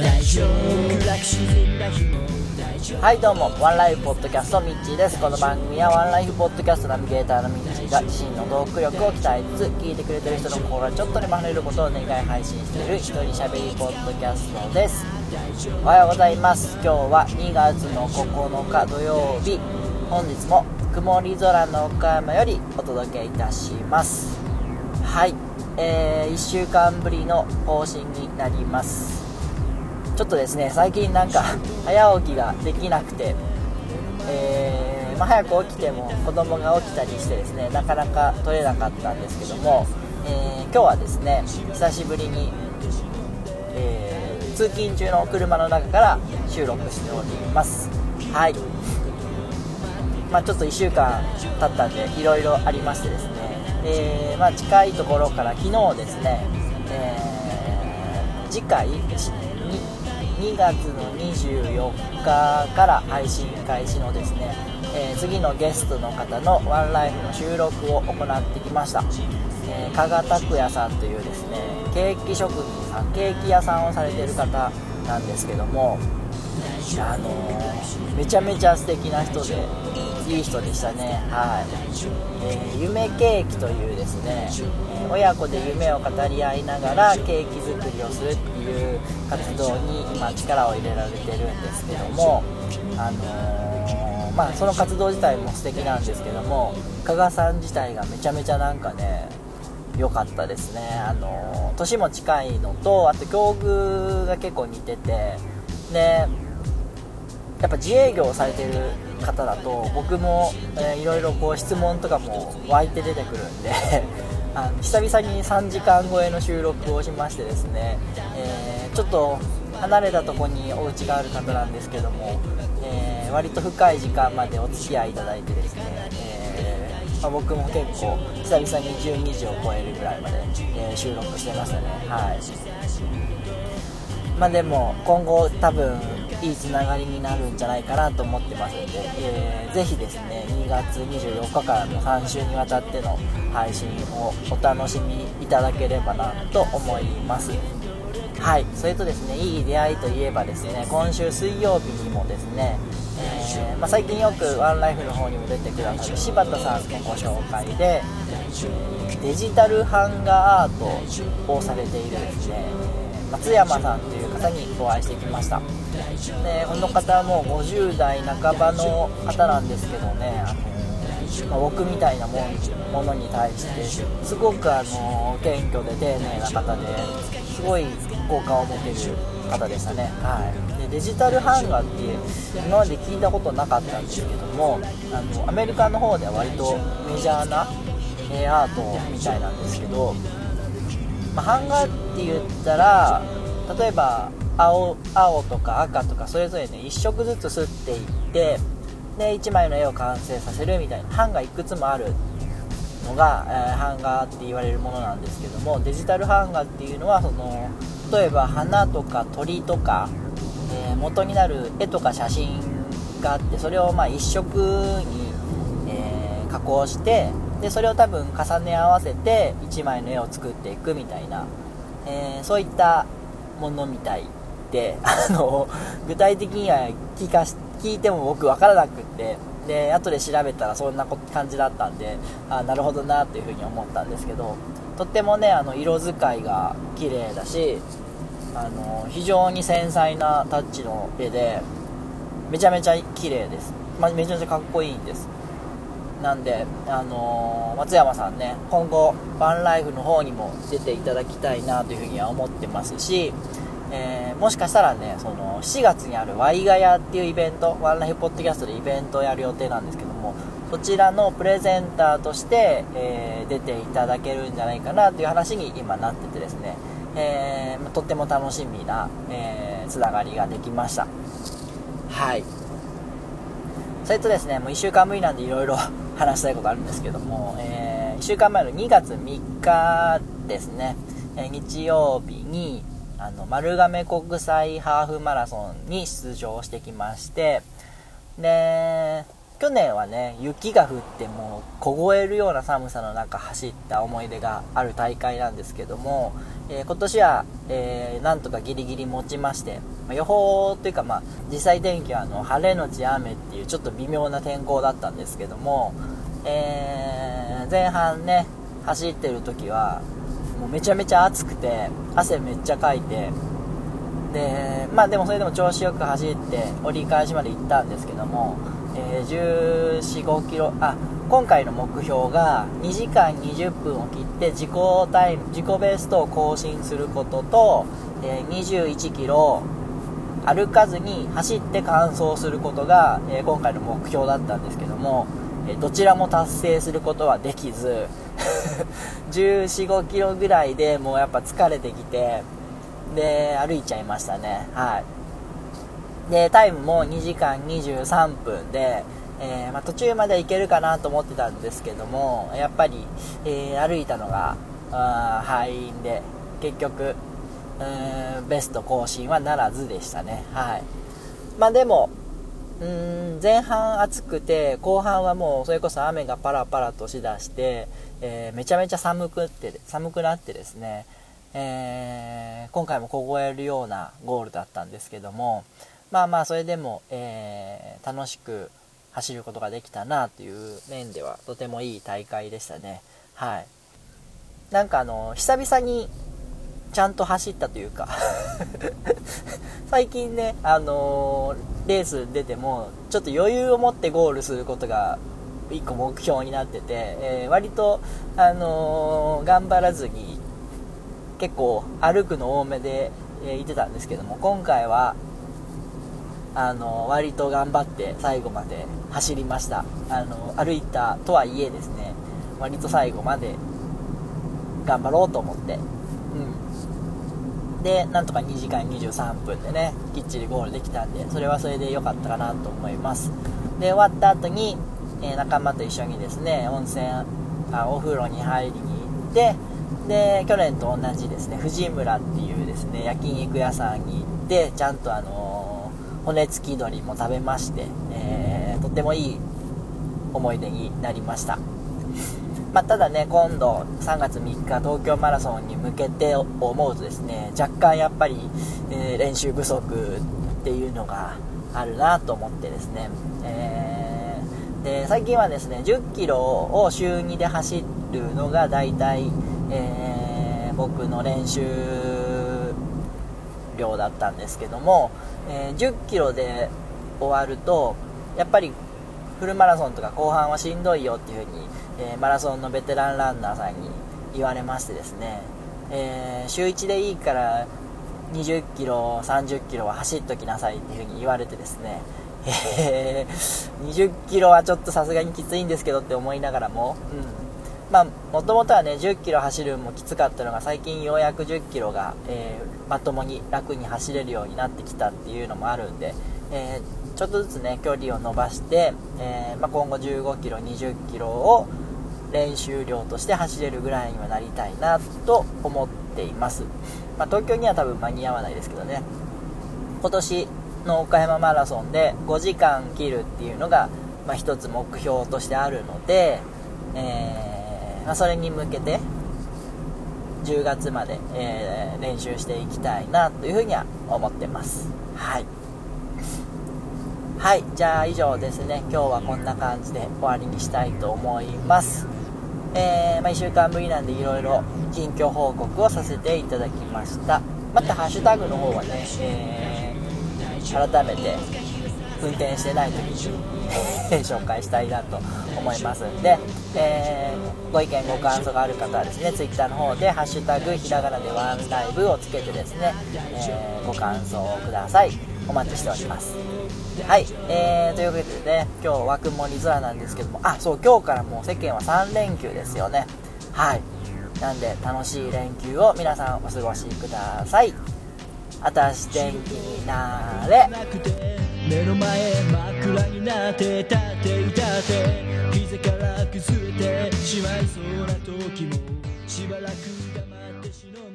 大丈夫楽しんだ日もはいどうもワンライフポッドキャストミッチーです。この番組はワンライフポッドキャストナビゲーターのミッチーが自身のトーク力を鍛えつつ聞いてくれてる人の心がちょっとでも離れることを願い配信している一人喋りポッドキャストです。おはようございます。今日は2月の9日土曜日。本日も曇り空の岡山よりお届けいたします。はいえー、1週間ぶりの更新になります。ちょっとですね最近なんか早起きができなくて、えー、まあ、早く起きても子供が起きたりしてですねなかなか撮れなかったんですけども、えー、今日はですね久しぶりに、えー、通勤中の車の中から収録しております。はい。まあ、ちょっと1週間経ったんでいろいろありましてですね、えまあ、近いところから昨日ですね、え次回2月の24日から配信開始のですね、えー、次のゲストの方のワンライフの収録を行ってきました、えー、加賀拓也さんというですねケーキ職人さんケーキ屋さんをされてる方なんですけどもあのー、めちゃめちゃ素敵な人でいい人でしたね。はい、えー、夢ケーキというですね、えー、親子で夢を語り合いながらケーキ作りをするっていう活動に今力を入れられてるんですけどもあのー、まあその活動自体も素敵なんですけども加賀さん自体がめちゃめちゃなんかね良かったですね。あの年も近いのとあと境遇が結構似ててでやっぱ自営業をされてる方だと僕も、え、いろいろこう質問とかも湧いて出てくるんで あの久々に3時間超えの収録をしましてですね、えー、ちょっと離れたとこにお家がある方なんですけども、えー、割と深い時間までお付き合いいただいてですね、えー、まあ、僕も結構久々に12時を超えるぐらいまで、え収録してましたね。はい。まあでも今後多分いいつながりになるんじゃないかなと思ってますので、えー、ぜひですね2月24日からの3週にわたっての配信をお楽しみいただければなと思います。はいそれとですねいい出会いといえばですね今週水曜日にもですね、えー、まあ、最近よくワンライフの方にも出てくださる柴田さんのご紹介でデジタル版画アートをされているですね松山さんという方にお会いしてきました。でこの方はもう50代半ばの方なんですけどねあの、まあ、僕みたいなもものに対してすごくあの謙虚で丁寧な方ですごい好感を持てる方でしたね、はい、でデジタル版画っていう今まで聞いたことなかったんですけどもあのアメリカの方では割とメジャーな、アートみたいなんですけど、まあ、版画って言ったら例えば青青とか赤とかそれぞれね1色ずつ吸っていってで1枚の絵を完成させるみたいな版がいくつもあるのが、えー、版画って言われるものなんですけどもデジタル版画っていうのはその例えば花とか鳥とか、えー、元になる絵とか写真があってそれをまあ1色に、えー、加工してでそれを多分重ね合わせて1枚の絵を作っていくみたいな、えそういったものみたいて あの具体的には聞か聞いても僕分からなくって。で後で調べたらそんな感じだったんであなるほどなっていうふうに思ったんですけどとってもねあの色使いが綺麗だしあの非常に繊細なタッチの絵でめちゃめちゃ綺麗です、まあ、めちゃめちゃかっこいいんです。なんで、あのー、松山さんね今後バンライフの方にも出ていただきたいなというふうには思ってますしえー、もしかしたらね、その7月にあるワイガヤっていうイベント、ワンライフポッドキャストでイベントをやる予定なんですけども、そちらのプレゼンターとして、えー、出ていただけるんじゃないかなという話に今なっててですね、えー、とっても楽しみな、えー、つながりができました。はい。それとですね、もう1週間ぶりなんでいろいろ話したいことあるんですけども、えー、1週間前の2月3日ですね、え日曜日に、あの丸亀国際ハーフマラソンに出場してきましてで去年はね雪が降ってもう凍えるような寒さの中走った思い出がある大会なんですけども、えー、今年は、えー、なんとかギリギリ持ちまして、まあ、予報というか、まあ、実際天気はあの晴れのち雨っていうちょっと微妙な天候だったんですけども、えー、前半ね走ってる時はもうめちゃめちゃ暑くて汗めっちゃかいてでまあでもそれでも調子よく走って折り返しまで行ったんですけども、えー、1 4 5キロあ今回の目標が2時間20分を切って自己タイム自己ベストを更新することと、えー、21キロ歩かずに走って完走することが、えー、今回の目標だったんですけども、えどちらも達成することはできず14、5キロぐらいでもうやっぱ疲れてきてで歩いちゃいましたね。はい。でタイムも2時間23分で、えー、まあ、途中まで行けるかなと思ってたんですけどもやっぱり、えー、歩いたのが敗因で結局うんベスト更新はならずでしたね。はい。まあでもうーん前半暑くて後半はもうそれこそ雨がパラパラとしだして、えー、めちゃめちゃ寒くって寒くなってですねえー、今回も凍えるようなゴールだったんですけどもまあまあそれでも、えー、楽しく走ることができたなという面ではとてもいい大会でしたね。はい。なんかあの久々にちゃんと走ったというか 最近ね、あのー、レース出てもちょっと余裕を持ってゴールすることが1個目標になってて、えー、割と、あのー、頑張らずに結構歩くの多めで、えー、行ってたんですけども今回はあの割と頑張って最後まで走りました。あの歩いたとはいえですね割と最後まで頑張ろうと思って、うん、でなんとか2時間23分でねきっちりゴールできたんでそれはそれで良かったかなと思います。で終わった後に、えー、仲間と一緒にですね温泉あお風呂に入りに行ってで去年と同じですね藤村っていうですね焼肉屋さんに行ってちゃんとあの、骨付き鶏も食べまして、えー、とってもいい思い出になりました。まあ、ただね今度3月3日東京マラソンに向けて思うとですね若干やっぱり、えー、練習不足っていうのがあるなと思ってですね、えー、で最近はですね1 0キロを週2で走るのが大体えー、僕の練習量だったんですけども、えー、10キロで終わるとやっぱりフルマラソンとか後半はしんどいよっていう風に、えー、マラソンのベテランランナーさんに言われましてですね、えー、週1でいいから20キロ30キロは走っときなさいっていう風に言われてですね、えー、20キロはちょっとさすがにきついんですけどって思いながらも、うんまあ、もともとはね、10キロ走るのもきつかったのが、最近ようやく10キロが、えー、まともに楽に走れるようになってきたっていうのもあるんで、えー、ちょっとずつね、距離を伸ばして、えー、まあ、今後15キロ、20キロを練習量として走れるぐらいにはなりたいなと思っています。まあ、東京には多分間に合わないですけどね、今年の岡山マラソンで5時間切るっていうのが、まあ、一つ目標としてあるので、えーまあ、それに向けて10月まで、えー、練習していきたいなというふうには思ってます。はい。はいじゃあ以上ですね。今日はこんな感じで終わりにしたいと思います。えー、まあ、1週間ぶりなんでいろいろ近況報告をさせていただきました。またハッシュタグの方はね、えー、改めて運転してない時に紹介したいなと思います。で、えー、ご意見ご感想がある方はですね Twitter の方で「ハッシュタグひらがなでワンライブ」をつけてですね、えー、ご感想をください。お待ちしております。はい、えー、というわけでね今日枠盛り空なんですけどもあそう今日からもう世間は3連休ですよね。はい。なんで楽しい連休を皆さんお過ごしください。あたし天気になれ。目の前真っ暗になって立っていたって。膝から崩れてしまいそうな時もしばらく黙ってしのい